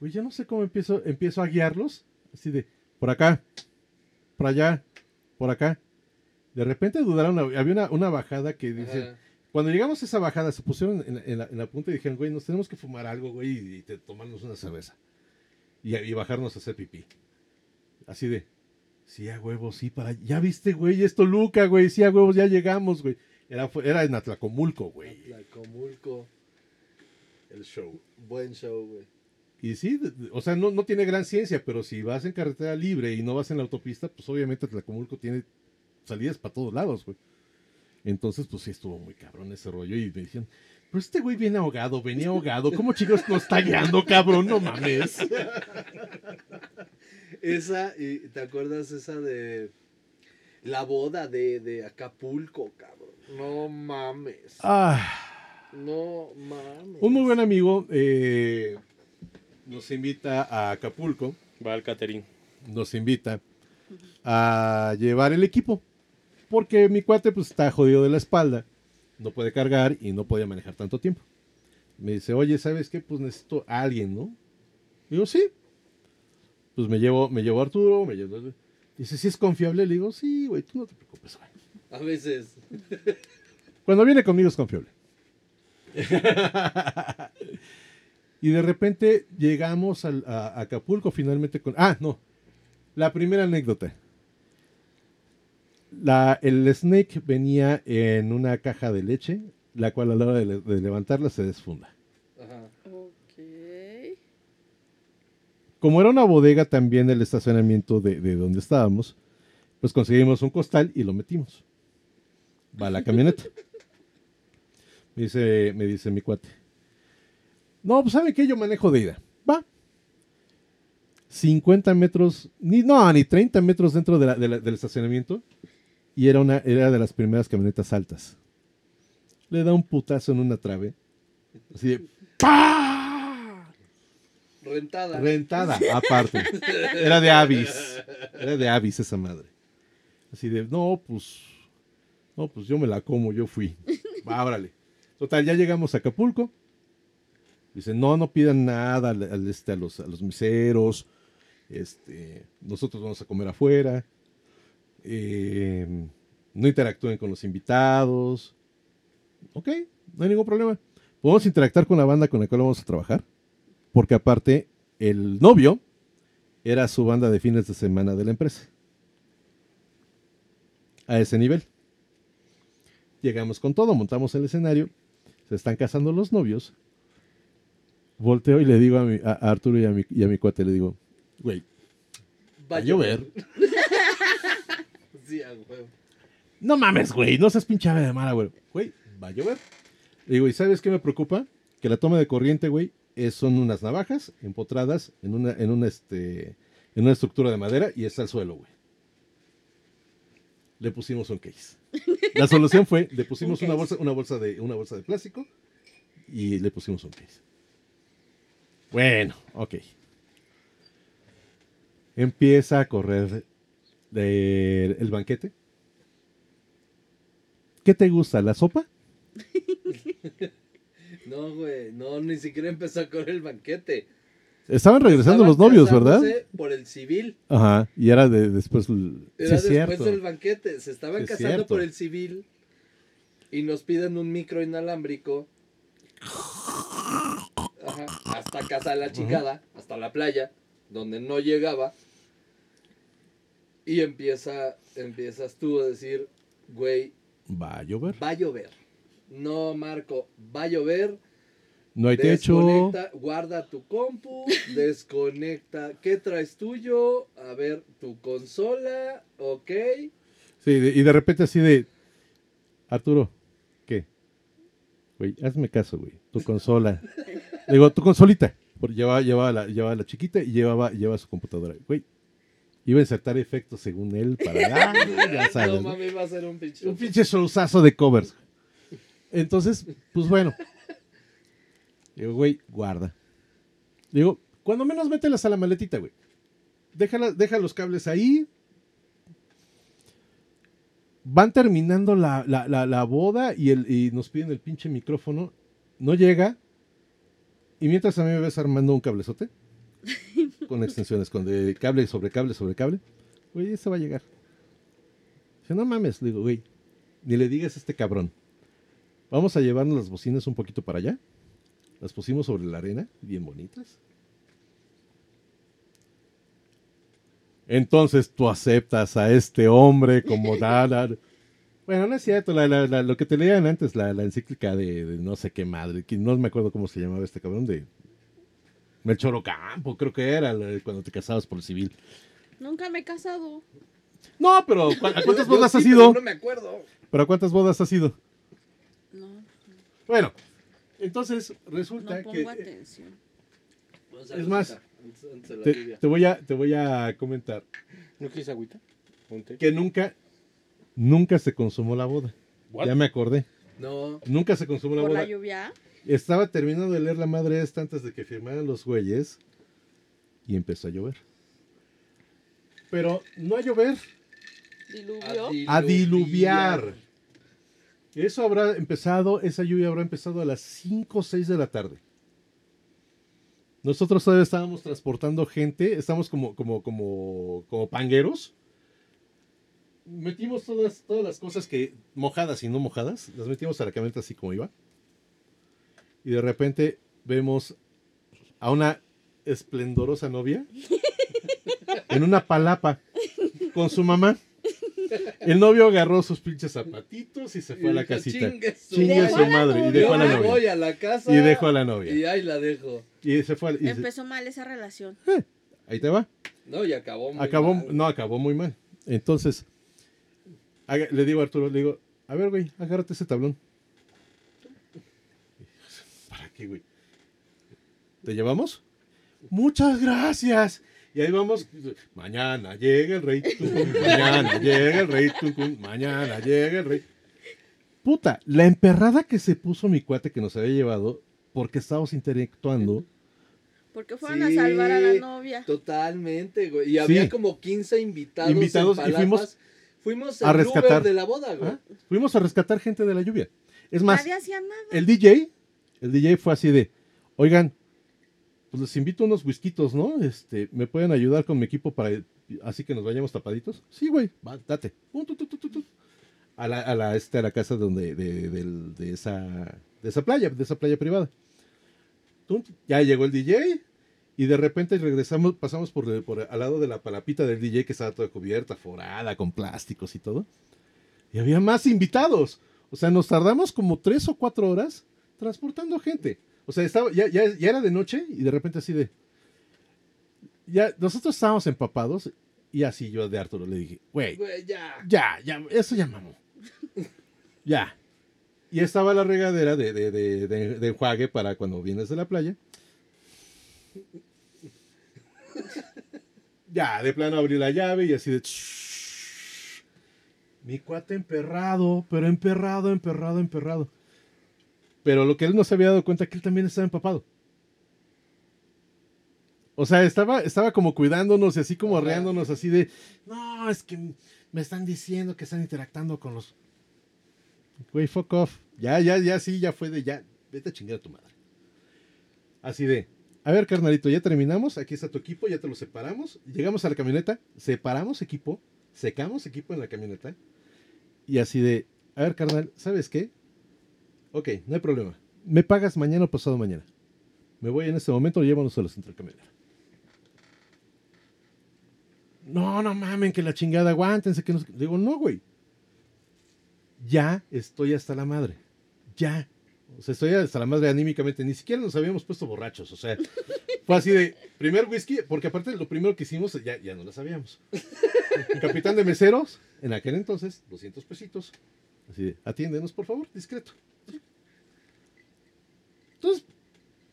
Güey, yo no sé cómo empiezo, empiezo a guiarlos. Así de, por acá, por allá, por acá. De repente dudaron, había una, una bajada que dice, Ajá. cuando llegamos a esa bajada, se pusieron en, en la, en la punta y dijeron, güey, nos tenemos que fumar algo, güey, y, te- tomarnos una cerveza. Y, y bajarnos a hacer pipí. Así de, sí, a huevos, sí, para... Ya viste, güey, esto Luca, güey, sí, a huevos, ya llegamos, güey. Era, era en Atlacomulco, güey. Atlacomulco. El show. Buen show, güey. Y sí, o sea, no, no tiene gran ciencia, pero si vas en carretera libre y no vas en la autopista, pues obviamente Atlacomulco tiene salidas para todos lados, güey. Entonces, pues sí estuvo muy cabrón ese rollo. Y me dijeron, pero este güey viene ahogado, venía ahogado. ¿Cómo chicos nos está guiando, cabrón? No mames. Esa, y ¿te acuerdas esa de la boda de, de Acapulco, cabrón? No mames. Ah, No mames. un muy buen amigo eh, nos invita a Acapulco, Va al catering. nos invita a llevar el equipo. Porque mi cuate pues está jodido de la espalda, no puede cargar y no podía manejar tanto tiempo. Me dice, oye, ¿sabes qué? Pues necesito a alguien, ¿no? Digo, sí. Pues me llevo, me llevo a Arturo, me llevo... Dice, ¿sí es confiable? Le digo, sí, güey, tú no te preocupes, güey. A veces. Cuando viene conmigo es confiable. y de repente llegamos al- a, Acapulco finalmente con... Ah, no. La primera anécdota. La, el snake venía en una caja de leche, la cual a la hora de, le- de levantarla se desfunda. Ajá. Ok. Como era una bodega también del estacionamiento de, de donde estábamos, pues conseguimos un costal y lo metimos. Va la camioneta. Me dice, me dice mi cuate. No, pues ¿sabe qué? Yo manejo de ida. Va. 50 metros, ni, no, ni 30 metros dentro de la- de la- del estacionamiento. Y era, una, era de las primeras camionetas altas. Le da un putazo en una trave. Así de ¡Pah! Rentada. Rentada, aparte. Era de Avis. Era de Avis esa madre. Así de, no, pues. No, pues yo me la como, yo fui. Va, órale. Total, ya llegamos a Acapulco. Dice, no, no pidan nada este, a, los, a los miseros. Este, nosotros vamos a comer afuera. Eh, no interactúen con los invitados. Ok, no hay ningún problema. Podemos interactuar con la banda con la cual vamos a trabajar. Porque aparte, el novio era su banda de fines de semana de la empresa. A ese nivel. Llegamos con todo, montamos el escenario. Se están casando los novios. Volteo y le digo a, mi- a- Arturo y a, mi, y a mi cuate, le digo, güey, va a llover. Sí, a huevo. No mames, güey, no seas pinche ave de mala, güey. Güey, va a llover. Le digo, ¿y sabes qué me preocupa? Que la toma de corriente, güey, es- son unas navajas empotradas en una, en una, este, en una estructura de madera y está al suelo, güey. Le pusimos un case. La solución fue, le pusimos Un una bolsa, una bolsa de, una bolsa de plástico y le pusimos un case. Bueno, ok. Empieza a correr de- el banquete. ¿Qué te gusta? ¿La sopa? No, güey. No, ni siquiera empezó con el banquete. Estaban regresando Estaban los novios, ¿verdad? Por el civil. Ajá, y era de después. l- Era sí, después cierto. del banquete. Se estaban Sí, casando cierto. por el civil. Y nos piden un micro inalámbrico. Ajá, hasta casa de la chingada, hasta la playa, donde no llegaba. Y empieza, empiezas tú a decir, güey, Va a llover. va a llover. No, Marco, va a llover. No hay techo. Guarda tu compu, desconecta. ¿Qué traes tuyo? A ver, tu consola, ok. Sí, de- y de repente así de. Arturo, ¿qué? Güey, hazme caso, güey. Tu consola. Le digo, tu consolita. Porque llevaba, llevaba, la, llevaba la chiquita y llevaba, llevaba su computadora. Güey, iba a insertar efectos según él para. Ya sabes, no ¿no? mames, va a ser un pinche. Un pinche showzazo de covers. Entonces, pues bueno. Digo, güey, guarda. Digo, cuando menos mételas a la maletita, güey. Déjala- deja los cables ahí. Van terminando la, la- la- la boda y, el, y nos piden el pinche micrófono. No llega. Y mientras a mí me ves armando un cablezote con extensiones, con de cable sobre cable sobre cable. Güey, ese va a llegar. Dice, no mames, le digo, güey, ni le digas a este cabrón. Vamos a llevarnos las bocinas un poquito para allá. Las pusimos sobre la arena, bien bonitas. Entonces tú aceptas a este hombre como nada. Bueno, no es cierto, la- la- la- lo que te leían antes, la, la encíclica de, de no sé qué madre, que no me acuerdo cómo se llamaba este cabrón, de Melchor Ocampo, creo que era cuando te casabas por el civil. Nunca me he casado. No, pero ¿cu- ¿a cuántas bodas sí, has ido? No me acuerdo. ¿Pero a cuántas bodas has ido? No, Bueno, entonces no resulta pongo que... atención. Es más, Antes- antes de la Te, te voy a, te voy a comentar ¿No quieres agüita? Ponte. que nunca, nunca se consumó la boda. What? Ya me acordé. No, Nunca se consumó la ¿Por boda. la lluvia? Estaba terminando de leer la madre esta antes de que firmaran los güeyes y empezó a llover. Pero no a llover, ¿Diluvio? a diluviar. Eso habrá empezado, esa lluvia habrá empezado a las 5 o 6 de la tarde. Nosotros todavía estábamos transportando gente, estamos como, como, como, como pangueros. Metimos todas, todas las cosas que, mojadas y no mojadas, las metimos a la camioneta así como iba. Y de repente vemos a una esplendorosa novia en una palapa con su mamá. El novio agarró sus pinches zapatitos y se fue a la casita. Chingue su madre. Y novia. dejó a la me voy novia. a la casa Y dejó a la novia. y ahí la dejo. Y se fue. se- Empezó mal esa relación. ahí te va. No, y acabó muy Acabó, mal. no, acabó muy mal. Entonces, le digo a Arturo, le digo, a ver, güey, agárrate ese tablón. ¿Para qué, güey? ¿Te llevamos? Muchas gracias. Y ahí vamos. Mañana llega el rey. tucum, mañana llega el rey. tucum, mañana llega el rey. Puta, la emperrada que se puso mi cuate que nos había llevado porque estábamos interactuando. Porque fueron a salvar a la novia. Totalmente, güey. Y había Sí. como 15 invitados. Invitados, en y fuimos Palapas. Fuimos a al rescatar. Uber de la boda, güey. ¿ah? Fuimos a rescatar gente de la lluvia. Es más, Nadie hacía nada. el DJ, el DJ fue así de, oigan, pues les invito unos whiskitos, ¿no? Este, ¿me pueden ayudar con mi equipo para así que nos vayamos tapaditos? Sí, güey, va, date. Pum, tu, tu, tu, tu, tu. A la, a la, este, a la casa donde, de, del- de esa, de esa playa, de esa playa privada. Ya llegó el DJ y de repente regresamos, pasamos por, por al lado de la palapita del DJ que estaba toda cubierta, forada, con plásticos y todo. Y había más invitados. O sea, nos tardamos como tres o cuatro horas transportando gente. O sea, estaba, ya, ya, ya era de noche y de repente así de... Ya, nosotros estábamos empapados y así yo de Arturo le dije, güey, Güey, ya. ya, ya, eso ya mamó. ya. Y estaba la regadera de, de, de, de- de enjuague para cuando vienes de la playa. Ya, de plano abrí la llave y así de... Mi cuate emperrado, pero emperrado, emperrado, emperrado. Pero lo que él no se había dado cuenta es que él también estaba empapado. O sea, estaba, estaba como cuidándonos y así como arreándonos así de, no, es que me están diciendo que están interactuando con los... Güey, fuck off. Ya, ya, ya, sí, ya fue de ya. Vete a chingar a tu madre. Así de, a ver, carnalito, ya terminamos. Aquí está tu equipo, ya te lo separamos. Llegamos a la camioneta, separamos equipo, secamos equipo en la camioneta. Y así de, a ver, carnal, ¿sabes qué? Ok, no hay problema. Me pagas mañana o pasado mañana. Me voy en este momento, llévanos a central camionera. No, no mamen, que la chingada, aguántense. Que no... sé qué". Digo, no, güey. Ya estoy hasta la madre. Ya. O sea, estoy hasta la madre anímicamente. Ni siquiera nos habíamos puesto borrachos. O sea, fue así de primer whisky, porque aparte lo primero que hicimos ya, ya no lo sabíamos. Capitán de meseros, en aquel entonces, 200 pesitos. Así de, atiéndenos, por favor, discreto. Entonces,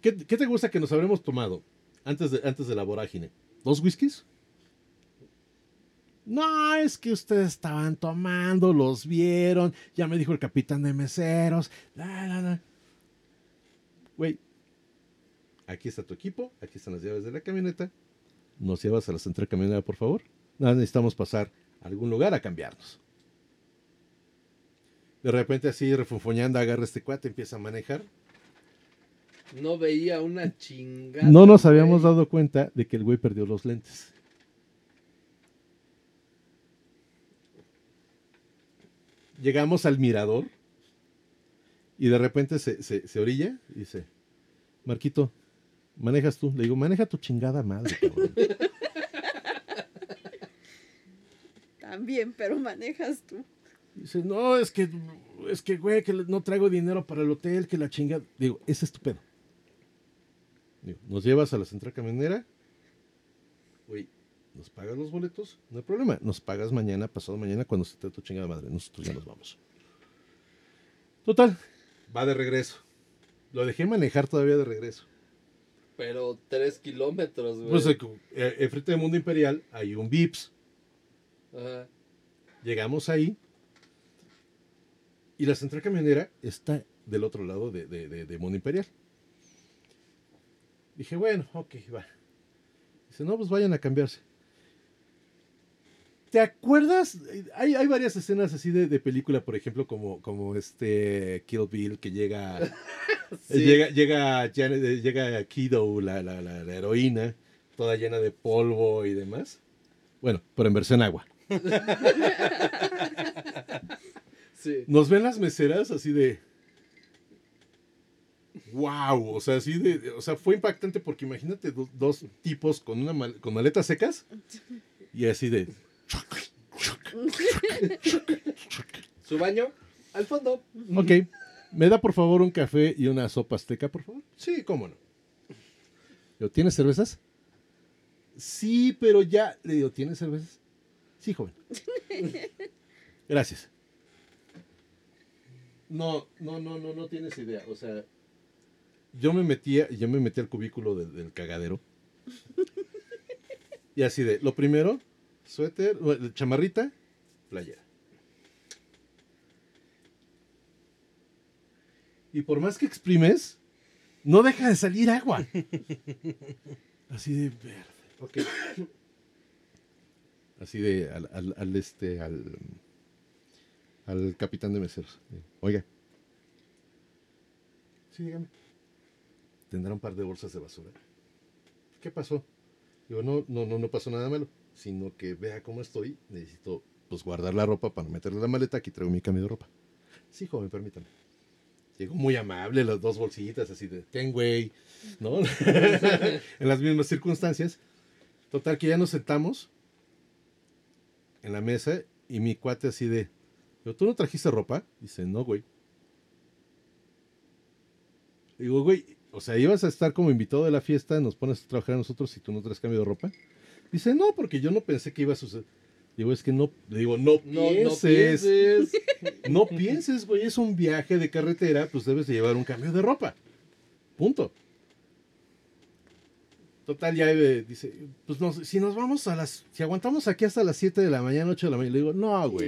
¿qué, qué te gusta que nos habremos tomado antes de, antes de la vorágine? ¿Dos whiskies? No, es que ustedes estaban tomando, los vieron, ya me dijo el capitán de meseros. La, la, la. Güey, aquí está tu equipo, aquí están las llaves de la camioneta. Nos llevas a la central camionera, por favor. Nada, necesitamos pasar a algún lugar a cambiarnos. De repente así refunfuñando agarra este cuate, empieza a manejar. No veía una chingada. No nos habíamos güey. dado cuenta de que el güey perdió los lentes. Llegamos al mirador y de repente se, se- se orilla y dice, Marquito, manejas tú. Le digo, maneja tu chingada madre, cabrón. También, pero manejas tú. Dice, no, es que, es que, güey, que no traigo dinero para el hotel, que la chingada. Digo, es tu pedo. Digo, nos llevas a la central camionera, güey, nos pagas los boletos, no hay problema. Nos pagas mañana, pasado mañana, cuando se te tu chingada madre. Nosotros ya nos vamos. Total, va de regreso. Lo dejé manejar todavía de regreso. Pero tres kilómetros, güey. Pues, eh, eh, enfrente del Mundo Imperial hay un Vips. Ajá. Llegamos ahí y la central camionera está del otro lado de, de, de- de Mundo Imperial. Dije, bueno, ok, va. Dice, no, pues vayan a cambiarse. ¿Te acuerdas? Hay, hay varias escenas así de, de película, por ejemplo, como, como este Kill Bill que llega, eh, Sí. llega, llega, Janet- eh, llega Kido, la, la, la- la heroína, toda llena de polvo y demás. Bueno, pero en versión agua. Sí. Nos ven las meseras así de. ¡Wow! O sea, así de. O sea, fue impactante porque imagínate do- dos tipos con, una mal- con maletas secas y así de. Su baño al fondo. Ok, ¿me da por favor un café y una sopa azteca, por favor? Sí, cómo no. Yo, ¿tienes cervezas? Sí, pero ya. Le digo, ¿tienes cervezas? Sí, joven. Gracias. No, no, no, no, no tienes idea. O sea, yo me metía, yo me metí al cubículo del, del cagadero. Y así de, lo primero, suéter, chamarrita, playera. Y por más que exprimes, no deja de salir agua. Así de verde. Ok. Así de al, al- al este, al, al capitán de meseros. Oiga. Sí, dígame. ¿Tendrá un par de bolsas de basura? ¿Qué pasó? Digo, no, no, no, no pasó nada malo. Sino que vea cómo estoy. Necesito pues guardar la ropa para meterle la maleta. Aquí traigo mi cambio de ropa. Sí, joven, permítame. Llegó muy amable, las dos bolsitas así de, ten güey, ¿no? en las mismas circunstancias. Total, que ya nos sentamos en la mesa y mi cuate así de, "Pero, ¿tú no trajiste ropa? Dice, no, güey. Digo, güey, o sea, ibas a estar como invitado de la fiesta, nos pones a trabajar a nosotros si tú no traes cambio de ropa. Dice, no, porque yo no pensé que iba a suceder. Digo, es que no, le digo, no No, no pienses. No pienses, güey, es un viaje de carretera, pues debes de llevar un cambio de ropa. Punto. Total, ya eh, dice, pues nos- si nos vamos a las, si aguantamos aquí hasta las 7 de la mañana, 8 de la mañana, le digo, no, güey.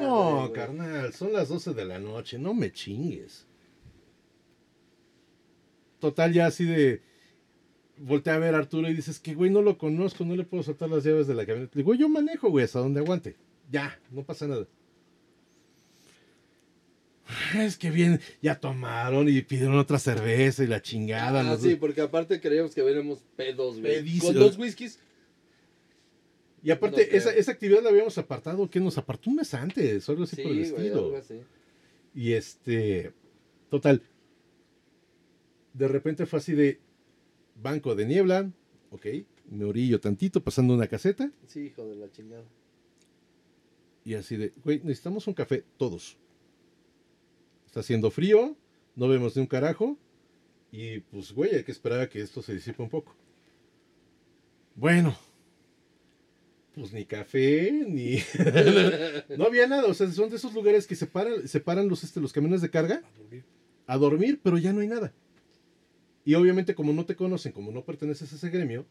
No, carnal, son las 12 de la noche, no me chingues. Total, ya así de, voltea a ver a Arturo y dices que, güey, no lo conozco, no le puedo soltar las llaves de la camioneta. Le digo, yo manejo, güey, hasta donde aguante. Ya, no pasa nada. Es que bien, ya tomaron y pidieron otra cerveza y la chingada. Ah, sí, porque aparte creíamos que veníamos pedos, güey. Con dos whiskies. Y aparte, No esa, esa actividad la habíamos apartado, que nos apartó un mes antes, algo así Sí, por el estilo. así. Y este, total. De repente fue así de banco de niebla, ok, me orillo tantito pasando una caseta Sí, hijo de la chingada. y así de, güey, necesitamos un café todos. Está haciendo frío, no vemos ni un carajo y pues, güey, hay que esperar a que esto se disipe un poco. Bueno, pues ni café, ni... no había nada, o sea, son de esos lugares que separan, separan los, este, los camiones de carga a dormir, pero ya no hay nada. Y obviamente como no te conocen, como no perteneces a ese gremio,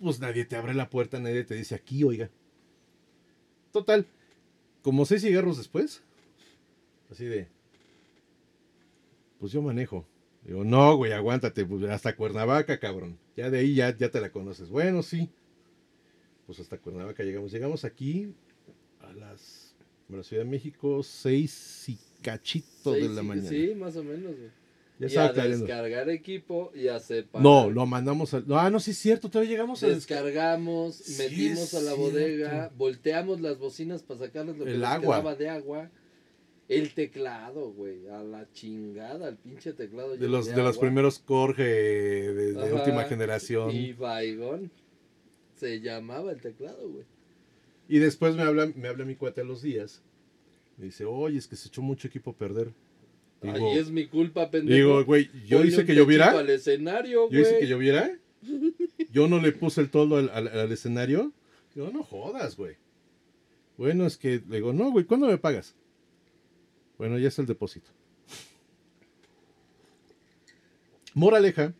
pues nadie te abre la puerta, nadie te dice aquí, oiga. Total, como seis cigarros después, así de, pues yo manejo. Digo, no, güey, aguántate, pues hasta Cuernavaca, cabrón. Ya de ahí ya, ya te la conoces. Bueno, sí. Pues hasta Cuernavaca llegamos. Llegamos aquí a las, a la Ciudad de México, seis y cachito de la sí, mañana. Sí, más o menos, güey. Ya y a descargar equipo y a separar. No, lo mandamos al. Ah, no, sí es cierto, todavía llegamos a. Descargamos, Sí, metimos a la cierto. bodega, volteamos las bocinas para sacarles lo que El les agua. quedaba de agua. El teclado, güey, a la chingada, el pinche teclado. De los, de los primeros Corge de, última generación. Y Y, Baigón. Se llamaba el teclado, güey. después me habla, me habla mi cuate a los días. Me dice, oye, es que se echó mucho equipo a perder. Digo, Ay, es mi culpa, pendejo. digo güey, yo hice que lloviera. al escenario, Yo hice que lloviera. Yo no le puse el toldo al, al- al escenario. Digo, no jodas, güey. Bueno, es que le digo, no, güey, ¿cuándo me pagas? Bueno, ya es el depósito. Moraleja.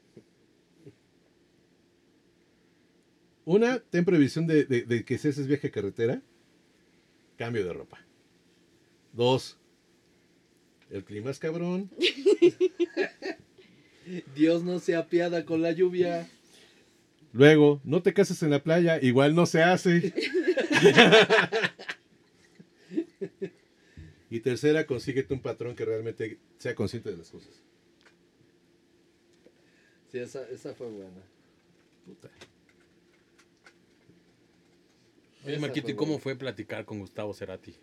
Una, ten previsión de, de- de que si haces viaje a carretera, cambio de ropa. Dos, el clima es cabrón. Dios no se apiada con la lluvia. Luego, no te cases en la playa, igual no se hace. y tercera, consíguete un patrón que realmente sea consciente de las cosas. Sí, esa, esa fue buena. Puta. Oye, Marquito, ¿y cómo fue platicar con Gustavo Cerati?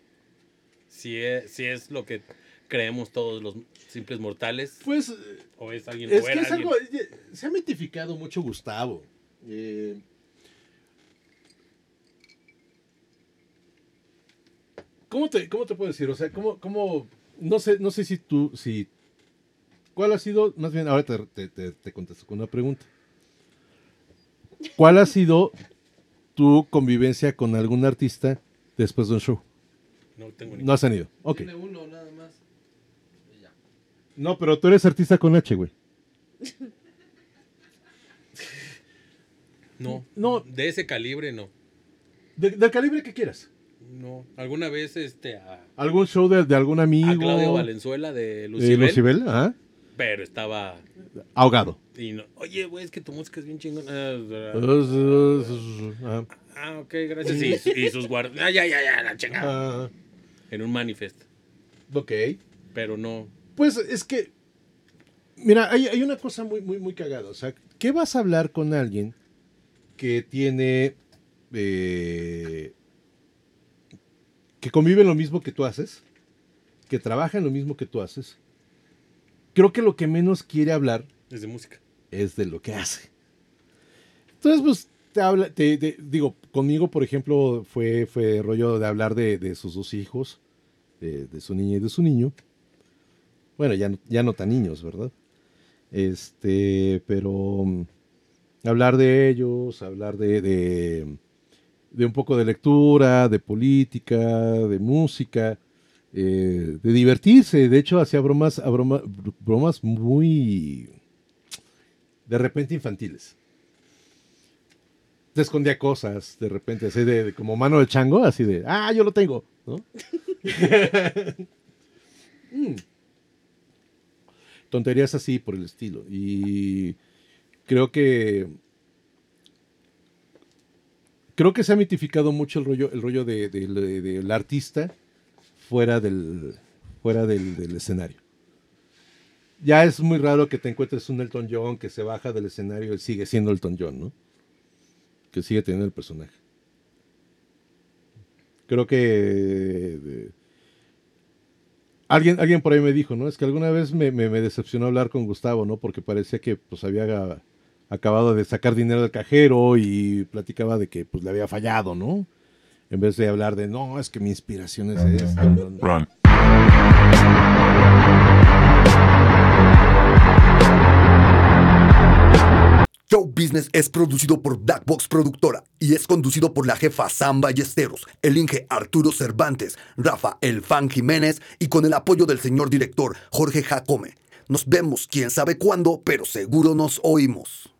Si es, si es lo que creemos todos los simples mortales, Pues, o es alguien es o que es alguien- algo, se ha mitificado mucho Gustavo. Eh, ¿Cómo te, ¿Cómo te puedo decir? O sea, ¿cómo, cómo, no sé, no sé si tú, si, ¿cuál ha sido, más bien, ahora te, te, te- te contesto con una pregunta. ¿Cuál ha sido tu convivencia con algún artista después de un show? no tengo ni No has tenido. Ok. Tiene uno nada más. No, pero tú eres artista con H, güey. No, No. de ese calibre no. De- del calibre que quieras. No, alguna vez este a, ¿Algún show de, de algún amigo? a Claudio Valenzuela de de Lucibel, Lucibel, ajá. pero estaba Ahogado. y no, oye, güey, es que tu música es bien chingona. Ah, ok, gracias. Y, y sus guardias, ah, ya, ya, ya, la chingada. Ah, En un manifest, ok. pero no. Pues es que, mira, hay, hay una cosa muy, muy, muy cagada. O sea, ¿qué vas a hablar con alguien que tiene, eh, que convive lo mismo que tú haces, que trabaja en lo mismo que tú haces? Creo que lo que menos quiere hablar Es de música. es de lo que hace. Entonces, pues, te habla, te, te- digo, conmigo, por ejemplo, fue, fue rollo de hablar de, de sus dos hijos, de, de su niña y de su niño. Bueno, ya no, ya no tan niños, ¿verdad? Este, pero mm, hablar de ellos, hablar de, de, de un poco de lectura, de política, de música, eh, de divertirse. De hecho, hacía bromas, broma- bromas muy de repente infantiles. Te escondía cosas, de repente, así de, de como mano de chango, así de, ah, yo lo tengo, ¿no? Mm. Tonterías así por el estilo. Y creo que creo que se ha mitificado mucho el rollo, el rollo de- de- de- del artista fuera del fuera del, escenario. Ya es muy raro que te encuentres un Elton John que se baja del escenario y sigue siendo Elton John, ¿no? Que sigue teniendo el personaje. Creo que alguien, alguien por ahí me dijo, ¿no? Es que alguna vez me, me- me decepcionó hablar con Gustavo, ¿no? Porque parecía que pues había acabado de sacar dinero del cajero y platicaba de que pues le había fallado, ¿no? En vez de hablar de, no, es que mi inspiración es esto. ¿no? Show Business es producido por Blackbox Productora y es conducido por la jefa Sam Ballesteros, el Inge Arturo Cervantes, Rafa El Fan Jiménez y con el apoyo del señor director Jorge Jacome. Nos vemos quién sabe cuándo, pero seguro nos oímos.